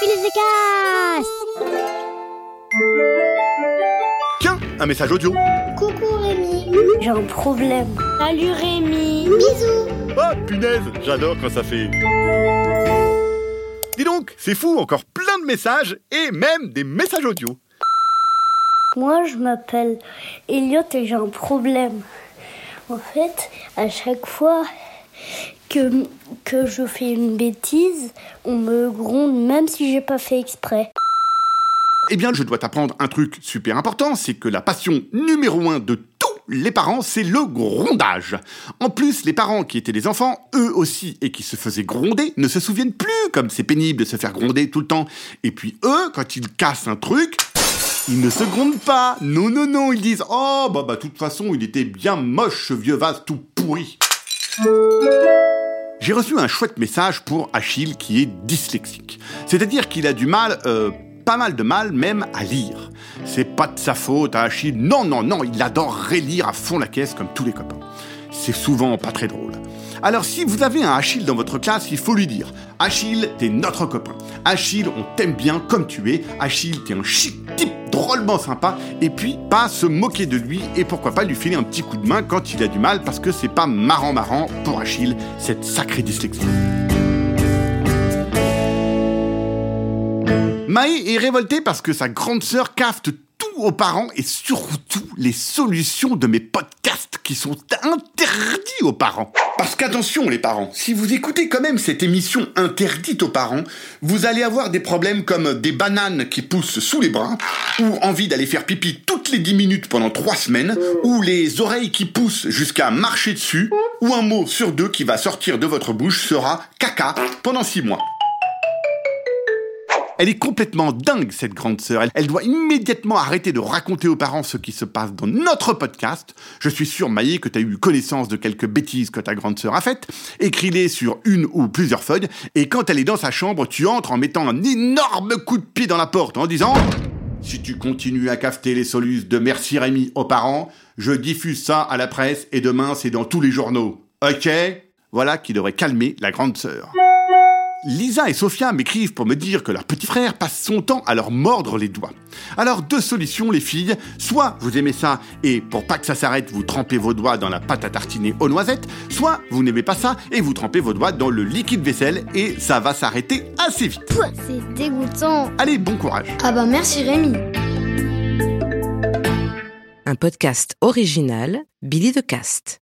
Billy Tiens, un message audio. Coucou Rémi. J'ai un problème. Salut Rémi. Bisous. Oh punaise, j'adore quand ça fait. Dis donc, c'est fou, encore plein de messages et même des messages audio. Moi, je m'appelle Elliot et j'ai un problème. En fait, à chaque fois que, que je fais une bêtise, on me gronde même si j'ai pas fait exprès. Eh bien, je dois t'apprendre un truc super important, c'est que la passion numéro un de tous les parents, c'est le grondage. En plus, les parents qui étaient des enfants, eux aussi, et qui se faisaient gronder, ne se souviennent plus comme c'est pénible de se faire gronder tout le temps. Et puis eux, quand ils cassent un truc, ils ne se grondent pas. Non, non, non, ils disent Oh, bah, bah, de toute façon, il était bien moche, ce vieux vase tout pourri. J'ai reçu un chouette message pour Achille qui est dyslexique. C'est-à-dire qu'il a du mal, euh, pas mal de mal même à lire. C'est pas de sa faute à Achille. Non, non, non, il adorerait lire à fond la caisse comme tous les copains. C'est souvent pas très drôle. Alors si vous avez un Achille dans votre classe, il faut lui dire Achille, t'es notre copain. Achille, on t'aime bien comme tu es. Achille, t'es un chic type drôlement sympa. Et puis, pas se moquer de lui et pourquoi pas lui filer un petit coup de main quand il a du mal parce que c'est pas marrant marrant pour Achille, cette sacrée dyslexie. Maë est révoltée parce que sa grande sœur cafte aux parents et surtout les solutions de mes podcasts qui sont interdits aux parents. Parce qu'attention les parents, si vous écoutez quand même cette émission interdite aux parents, vous allez avoir des problèmes comme des bananes qui poussent sous les bras, ou envie d'aller faire pipi toutes les 10 minutes pendant 3 semaines, ou les oreilles qui poussent jusqu'à marcher dessus, ou un mot sur deux qui va sortir de votre bouche sera caca pendant 6 mois. Elle est complètement dingue, cette grande sœur. Elle, doit immédiatement arrêter de raconter aux parents ce qui se passe dans notre podcast. Je suis sûr, Maïe, que tu as eu connaissance de quelques bêtises que ta grande sœur a faites. Écris-les sur une ou plusieurs feuilles. Et quand elle est dans sa chambre, tu entres en mettant un énorme coup de pied dans la porte en disant si tu continues à cafeter les solus de Merci Rémi aux parents, je diffuse ça à la presse et demain c'est dans tous les journaux. Ok? Voilà qui devrait calmer la grande sœur. Lisa et Sophia m'écrivent pour me dire que leur petit frère passe son temps à leur mordre les doigts. Alors deux solutions les filles, soit vous aimez ça et pour pas que ça s'arrête vous trempez vos doigts dans la pâte à tartiner aux noisettes, soit vous n'aimez pas ça et vous trempez vos doigts dans le liquide vaisselle et ça va s'arrêter assez vite. Pouah, C'est dégoûtant. Allez, bon courage Ah bah merci Rémi. Un podcast original Billy de Cast.